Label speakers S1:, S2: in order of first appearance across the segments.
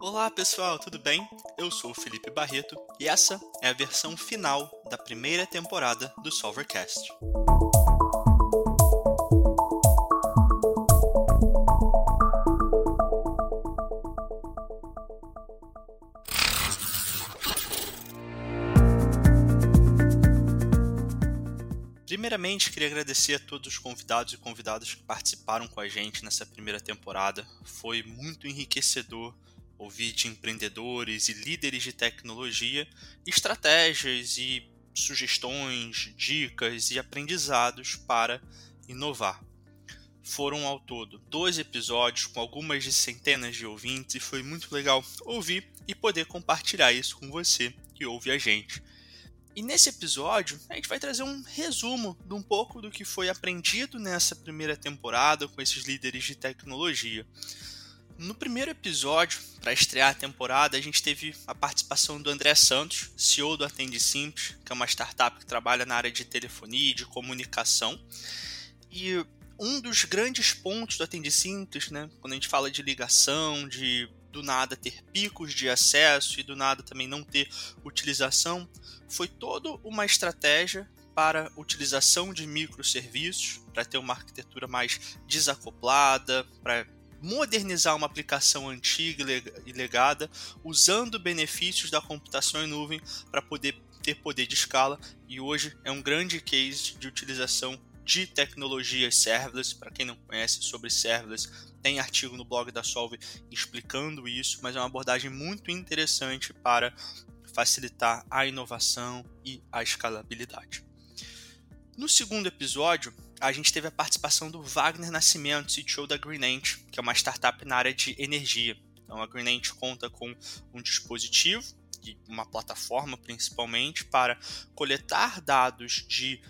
S1: Olá pessoal, tudo bem? Eu sou o Felipe Barreto e essa é a versão final da primeira temporada do Solvercast. Primeiramente, queria agradecer a todos os convidados e convidadas que participaram com a gente nessa primeira temporada. Foi muito enriquecedor ouvir de empreendedores e líderes de tecnologia estratégias e sugestões, dicas e aprendizados para inovar. Foram ao todo dois episódios com algumas de centenas de ouvintes e foi muito legal ouvir e poder compartilhar isso com você que ouve a gente. E nesse episódio, a gente vai trazer um resumo de um pouco do que foi aprendido nessa primeira temporada com esses líderes de tecnologia. No primeiro episódio, para estrear a temporada, a gente teve a participação do André Santos, CEO do Atende Simples, que é uma startup que trabalha na área de telefonia e de comunicação. E um dos grandes pontos do Atende Simples, né, quando a gente fala de ligação, de do nada ter picos de acesso e do nada também não ter utilização, foi toda uma estratégia para utilização de microserviços, para ter uma arquitetura mais desacoplada, para modernizar uma aplicação antiga e legada, usando benefícios da computação em nuvem para poder ter poder de escala. E hoje é um grande case de utilização de tecnologias serverless. Para quem não conhece sobre serverless, tem artigo no blog da Solve explicando isso, mas é uma abordagem muito interessante para facilitar a inovação e a escalabilidade. No segundo episódio, a gente teve a participação do Wagner Nascimento, CTO da Greenant, que é uma startup na área de energia. Então, a Greenant conta com um dispositivo uma plataforma principalmente para coletar dados de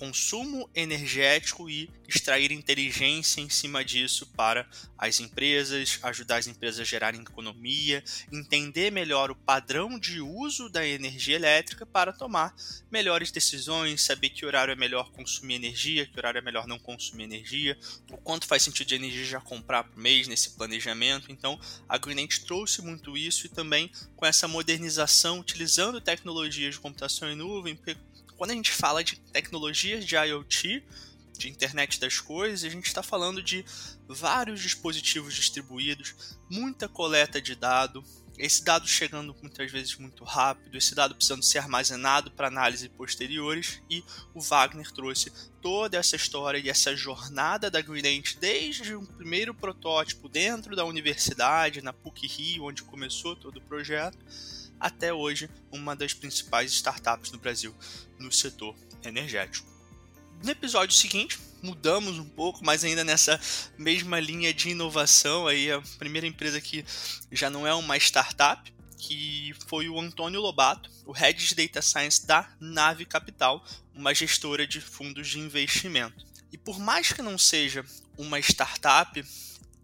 S1: consumo energético e extrair inteligência em cima disso para as empresas, ajudar as empresas a gerarem economia, entender melhor o padrão de uso da energia elétrica para tomar melhores decisões, saber que horário é melhor consumir energia, que horário é melhor não consumir energia, o quanto faz sentido de energia já comprar por mês nesse planejamento. Então, a Greenent trouxe muito isso e também com essa modernização utilizando tecnologias de computação em nuvem, quando a gente fala de tecnologias de IoT, de internet das coisas, a gente está falando de vários dispositivos distribuídos, muita coleta de dado, esse dado chegando muitas vezes muito rápido, esse dado precisando ser armazenado para análise posteriores, e o Wagner trouxe toda essa história e essa jornada da Greenent desde um primeiro protótipo dentro da universidade, na PUC Rio, onde começou todo o projeto, até hoje uma das principais startups no Brasil no setor energético. No episódio seguinte, mudamos um pouco, mas ainda nessa mesma linha de inovação, aí a primeira empresa que já não é uma startup, que foi o Antônio Lobato, o Head de Data Science da Nave Capital, uma gestora de fundos de investimento. E por mais que não seja uma startup,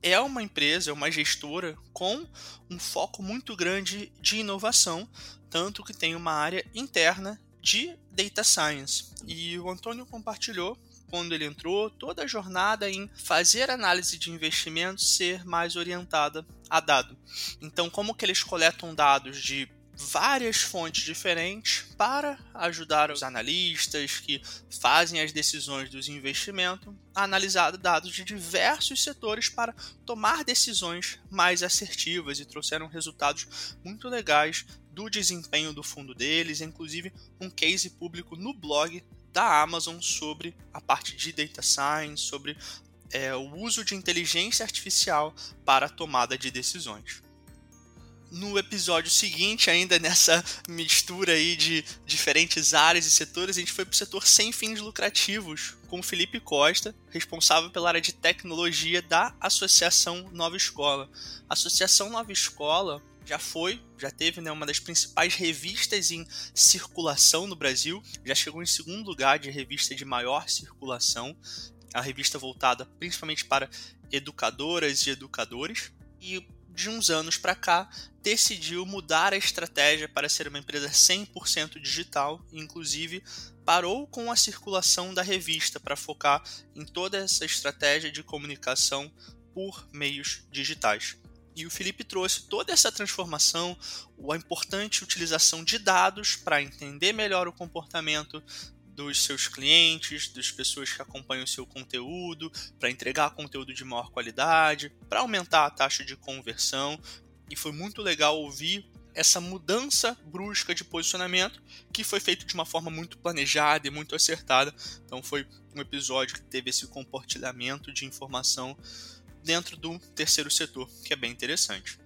S1: é uma empresa, é uma gestora com um foco muito grande de inovação, tanto que tem uma área interna de data science. E o Antônio compartilhou quando ele entrou toda a jornada em fazer análise de investimentos ser mais orientada a dado. Então, como que eles coletam dados de várias fontes diferentes para ajudar os analistas que fazem as decisões dos investimentos a analisar dados de diversos setores para tomar decisões mais assertivas e trouxeram resultados muito legais do desempenho do fundo deles, inclusive um case público no blog da Amazon sobre a parte de data science, sobre é, o uso de inteligência artificial para a tomada de decisões no episódio seguinte, ainda nessa mistura aí de diferentes áreas e setores, a gente foi para o setor sem fins lucrativos, com o Felipe Costa, responsável pela área de tecnologia da Associação Nova Escola. A Associação Nova Escola já foi, já teve né, uma das principais revistas em circulação no Brasil, já chegou em segundo lugar de revista de maior circulação, a revista voltada principalmente para educadoras e educadores. E de uns anos para cá, decidiu mudar a estratégia para ser uma empresa 100% digital, inclusive parou com a circulação da revista para focar em toda essa estratégia de comunicação por meios digitais. E o Felipe trouxe toda essa transformação, a importante utilização de dados para entender melhor o comportamento dos seus clientes, das pessoas que acompanham o seu conteúdo, para entregar conteúdo de maior qualidade, para aumentar a taxa de conversão. E foi muito legal ouvir essa mudança brusca de posicionamento que foi feito de uma forma muito planejada e muito acertada. Então foi um episódio que teve esse compartilhamento de informação dentro do terceiro setor, que é bem interessante.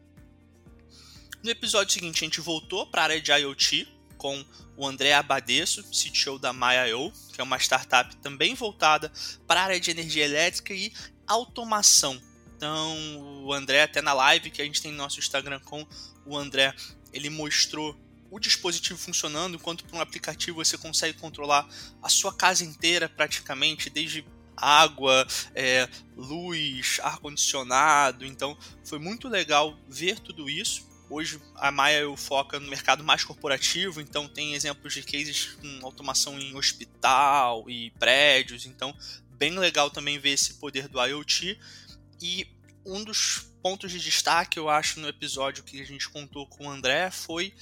S1: No episódio seguinte, a gente voltou para a área de IoT com o André Abadesso, CTO da MyIO, que é uma startup também voltada para a área de energia elétrica e automação. Então, o André, até na live que a gente tem no nosso Instagram com o André, ele mostrou o dispositivo funcionando, enquanto por um aplicativo você consegue controlar a sua casa inteira praticamente, desde água, é, luz, ar-condicionado. Então foi muito legal ver tudo isso. Hoje a Maia foca no mercado mais corporativo, então tem exemplos de cases com automação em hospital e prédios, então bem legal também ver esse poder do IoT. E um dos pontos de destaque, eu acho, no episódio que a gente contou com o André foi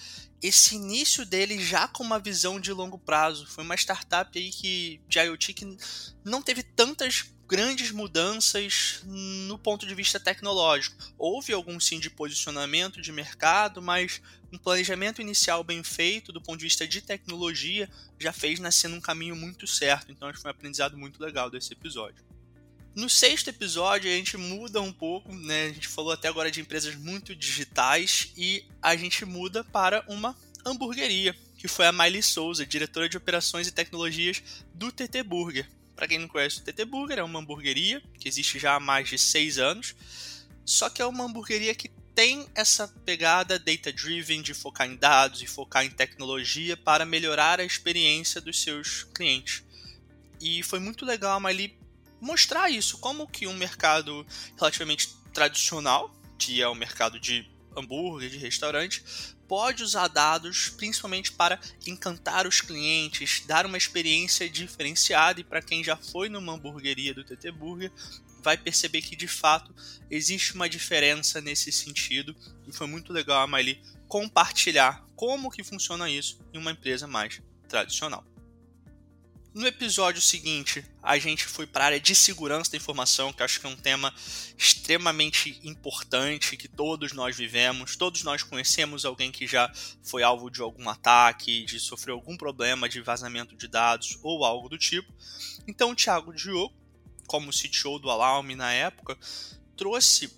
S1: esse início dele já com uma visão de longo prazo. Foi uma startup aí que, de IoT que não teve tantas grandes mudanças no ponto de vista tecnológico. Houve algum sim de posicionamento de mercado, mas um planejamento inicial bem feito do ponto de vista de tecnologia já fez nascer num caminho muito certo. Então acho que foi um aprendizado muito legal desse episódio. No sexto episódio, a gente muda um pouco, né? A gente falou até agora de empresas muito digitais e a gente muda para uma hamburgueria, que foi a Miley Souza, diretora de operações e tecnologias do TT Burger. Para quem não conhece, o TT Burger é uma hamburgueria que existe já há mais de seis anos, só que é uma hamburgueria que tem essa pegada data-driven de focar em dados e focar em tecnologia para melhorar a experiência dos seus clientes. E foi muito legal a Miley mostrar isso, como que um mercado relativamente tradicional, que é o mercado de hambúrguer, de restaurante, pode usar dados principalmente para encantar os clientes, dar uma experiência diferenciada e para quem já foi numa hamburgueria do TT Burger, vai perceber que de fato existe uma diferença nesse sentido e foi muito legal a Miley compartilhar como que funciona isso em uma empresa mais tradicional. No episódio seguinte, a gente foi para a área de segurança da informação, que acho que é um tema extremamente importante que todos nós vivemos, todos nós conhecemos alguém que já foi alvo de algum ataque, de sofrer algum problema de vazamento de dados ou algo do tipo. Então, o Thiago Diogo, como CTO do Alarme na época, trouxe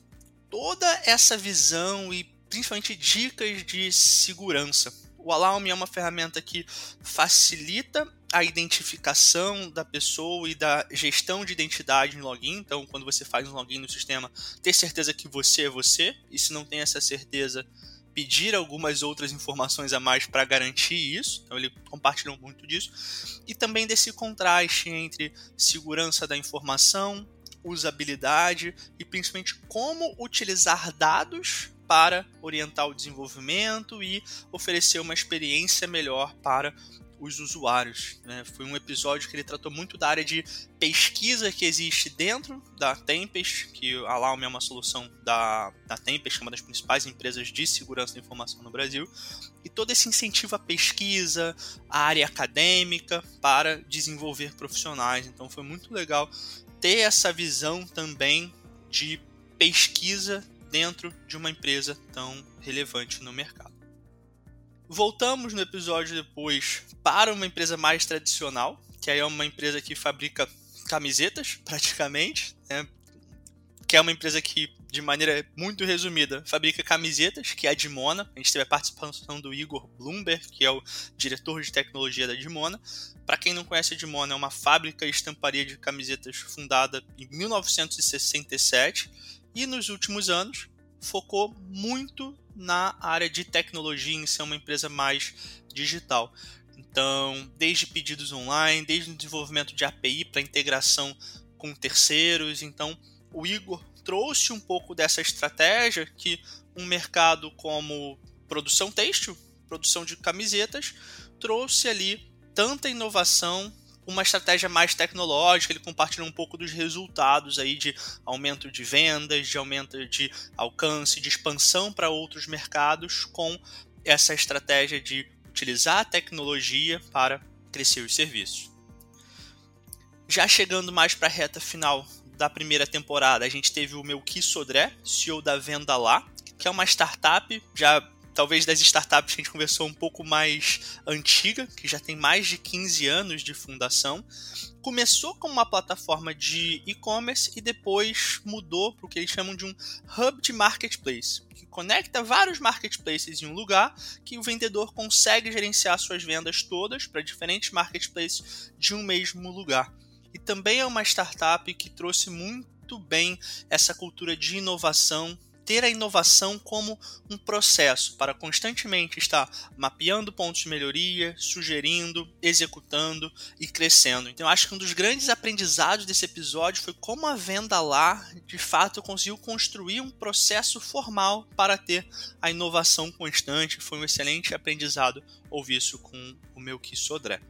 S1: toda essa visão e principalmente dicas de segurança. O Alarme é uma ferramenta que facilita a identificação da pessoa e da gestão de identidade em login. Então, quando você faz um login no sistema, ter certeza que você é você. E se não tem essa certeza, pedir algumas outras informações a mais para garantir isso. Então, ele compartilhou muito disso. E também desse contraste entre segurança da informação, usabilidade e principalmente como utilizar dados para orientar o desenvolvimento e oferecer uma experiência melhor para os usuários. Né? Foi um episódio que ele tratou muito da área de pesquisa que existe dentro da Tempest, que a Laume é uma solução da, da Tempest, que é uma das principais empresas de segurança da informação no Brasil, e todo esse incentivo à pesquisa, à área acadêmica, para desenvolver profissionais. Então foi muito legal ter essa visão também de pesquisa dentro de uma empresa tão relevante no mercado. Voltamos no episódio depois para uma empresa mais tradicional, que aí é uma empresa que fabrica camisetas, praticamente, né? que é uma empresa que, de maneira muito resumida, fabrica camisetas, que é a Dimona. A gente teve a participação do Igor Bloomberg, que é o diretor de tecnologia da Dimona. Para quem não conhece a Dimona, é uma fábrica e estamparia de camisetas fundada em 1967 e nos últimos anos focou muito na área de tecnologia, em ser uma empresa mais digital. Então, desde pedidos online, desde o desenvolvimento de API para integração com terceiros. Então, o Igor trouxe um pouco dessa estratégia que um mercado como produção têxtil, produção de camisetas, trouxe ali tanta inovação, uma estratégia mais tecnológica, ele compartilha um pouco dos resultados aí de aumento de vendas, de aumento de alcance, de expansão para outros mercados com essa estratégia de utilizar a tecnologia para crescer os serviços. Já chegando mais para a reta final da primeira temporada, a gente teve o Melqui Sodré, CEO da Venda Lá, que é uma startup já talvez das startups que a gente conversou um pouco mais antiga, que já tem mais de 15 anos de fundação. Começou como uma plataforma de e-commerce e depois mudou para o que eles chamam de um hub de marketplace, que conecta vários marketplaces em um lugar que o vendedor consegue gerenciar suas vendas todas para diferentes marketplaces de um mesmo lugar. E também é uma startup que trouxe muito bem essa cultura de inovação ter a inovação como um processo para constantemente estar mapeando pontos de melhoria, sugerindo, executando e crescendo. Então, acho que um dos grandes aprendizados desse episódio foi como a venda lá, de fato, conseguiu construir um processo formal para ter a inovação constante. Foi um excelente aprendizado ouvir isso com o meu Sodré.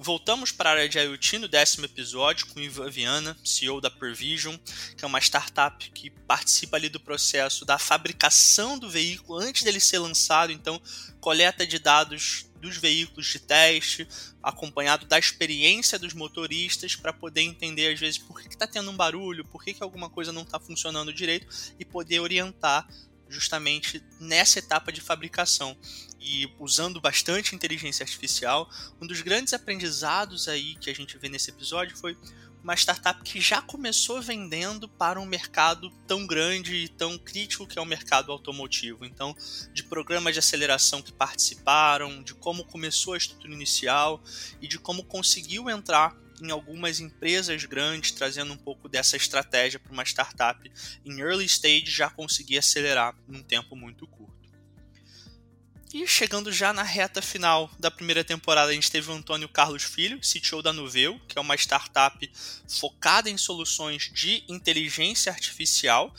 S1: Voltamos para a área de IoT no décimo episódio com Ivan Viana, CEO da Pervision, que é uma startup que participa ali do processo da fabricação do veículo antes dele ser lançado, então coleta de dados dos veículos de teste, acompanhado da experiência dos motoristas para poder entender às vezes por que está tendo um barulho, por que, que alguma coisa não está funcionando direito e poder orientar justamente nessa etapa de fabricação e usando bastante inteligência artificial. Um dos grandes aprendizados aí que a gente vê nesse episódio foi uma startup que já começou vendendo para um mercado tão grande e tão crítico que é o mercado automotivo. Então, de programas de aceleração que participaram, de como começou a estrutura inicial e de como conseguiu entrar em algumas empresas grandes, trazendo um pouco dessa estratégia para uma startup em early stage já conseguir acelerar num tempo muito curto. E chegando já na reta final da primeira temporada, a gente teve o Antônio Carlos Filho, CTO da Nuveu, que é uma startup focada em soluções de inteligência artificial,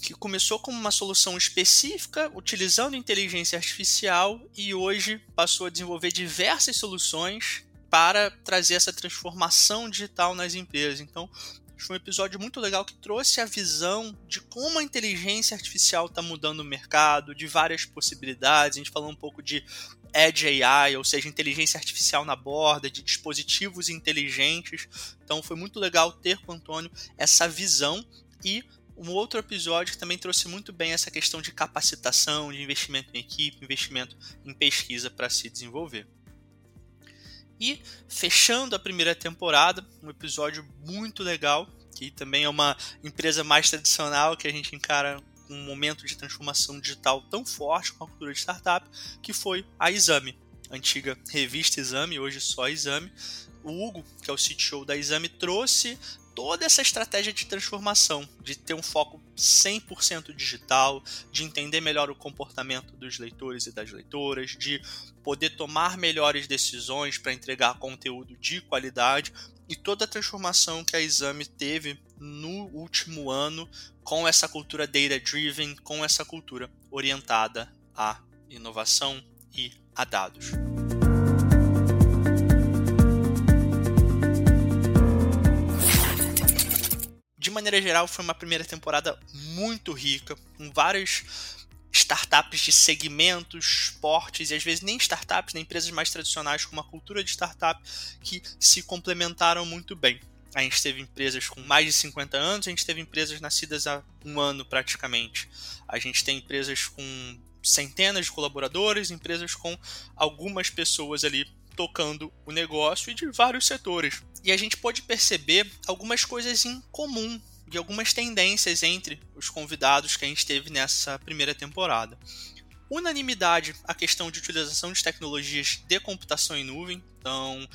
S1: que começou como uma solução específica utilizando inteligência artificial e hoje passou a desenvolver diversas soluções para trazer essa transformação digital nas empresas. Então, foi um episódio muito legal que trouxe a visão de como a inteligência artificial está mudando o mercado, de várias possibilidades. A gente falou um pouco de Edge AI, ou seja, inteligência artificial na borda, de dispositivos inteligentes. Então foi muito legal ter com o Antônio essa visão e um outro episódio que também trouxe muito bem essa questão de capacitação, de investimento em equipe, investimento em pesquisa para se desenvolver. E fechando a primeira temporada, um episódio muito legal, que também é uma empresa mais tradicional que a gente encara um momento de transformação digital tão forte com a cultura de startup, que foi a Exame, antiga revista Exame, hoje só Exame. O Hugo, que é o CTO da Exame, trouxe toda essa estratégia de transformação, de ter um foco 100% digital, de entender melhor o comportamento dos leitores e das leitoras, de poder tomar melhores decisões para entregar conteúdo de qualidade e toda a transformação que a Exame teve no último ano com essa cultura data-driven, com essa cultura orientada à inovação e a dados. Maneira geral, foi uma primeira temporada muito rica, com várias startups de segmentos, portes, e às vezes nem startups, nem empresas mais tradicionais com uma cultura de startup que se complementaram muito bem. A gente teve empresas com mais de 50 anos, a gente teve empresas nascidas há um ano praticamente. A gente tem empresas com centenas de colaboradores, empresas com algumas pessoas ali tocando o negócio e de vários setores. E a gente pode perceber algumas coisas em comum e algumas tendências entre os convidados que a gente teve nessa primeira temporada. Unanimidade a questão de utilização de tecnologias de computação em nuvem, então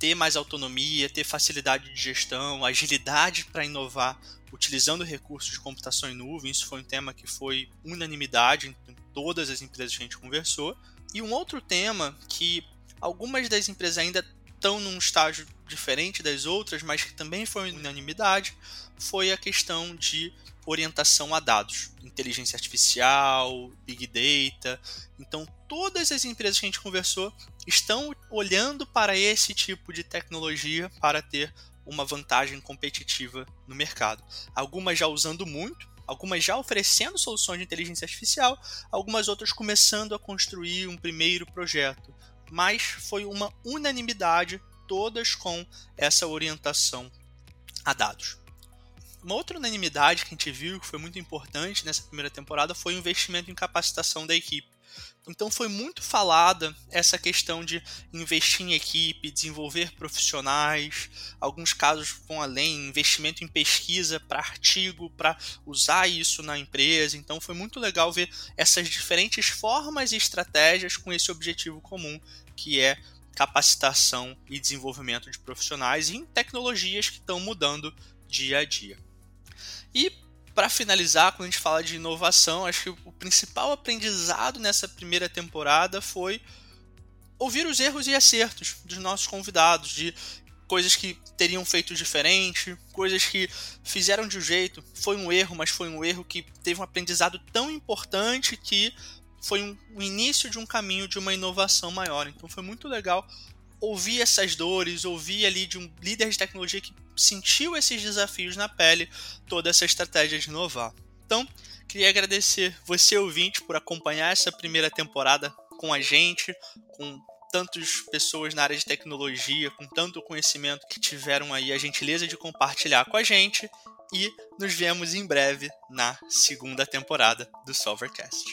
S1: ter mais autonomia, ter facilidade de gestão, agilidade para inovar utilizando recursos de computação em nuvem. Isso foi um tema que foi unanimidade em todas as empresas que a gente conversou. E um outro tema que algumas das empresas ainda estão num estágio diferente das outras, mas que também foi unanimidade, foi a questão de orientação a dados, inteligência artificial, big data. Então, todas as empresas que a gente conversou estão olhando para esse tipo de tecnologia para ter uma vantagem competitiva no mercado. Algumas já usando muito, algumas já oferecendo soluções de inteligência artificial, algumas outras começando a construir um primeiro projeto. Mas foi uma unanimidade, todas com essa orientação a dados. Uma outra unanimidade que a gente viu que foi muito importante nessa primeira temporada foi o investimento em capacitação da equipe. Então foi muito falada essa questão de investir em equipe, desenvolver profissionais, alguns casos vão além, investimento em pesquisa para artigo, para usar isso na empresa. Então foi muito legal ver essas diferentes formas e estratégias com esse objetivo comum, que é capacitação e desenvolvimento de profissionais em tecnologias que estão mudando dia a dia. E para finalizar, quando a gente fala de inovação, acho que o principal aprendizado nessa primeira temporada foi ouvir os erros e acertos dos nossos convidados, de coisas que teriam feito diferente, coisas que fizeram de um jeito, foi um erro, mas foi um erro que teve um aprendizado tão importante que foi um, o início de um caminho de uma inovação maior. Então foi muito legal ouvir essas dores, ouvir ali de um líder de tecnologia que sentiu esses desafios na pele, toda essa estratégia de inovar. Então, queria agradecer você, ouvinte, por acompanhar essa primeira temporada com a gente, com tantas pessoas na área de tecnologia, com tanto conhecimento que tiveram aí a gentileza de compartilhar com a gente. E nos vemos em breve na segunda temporada do Solvercast.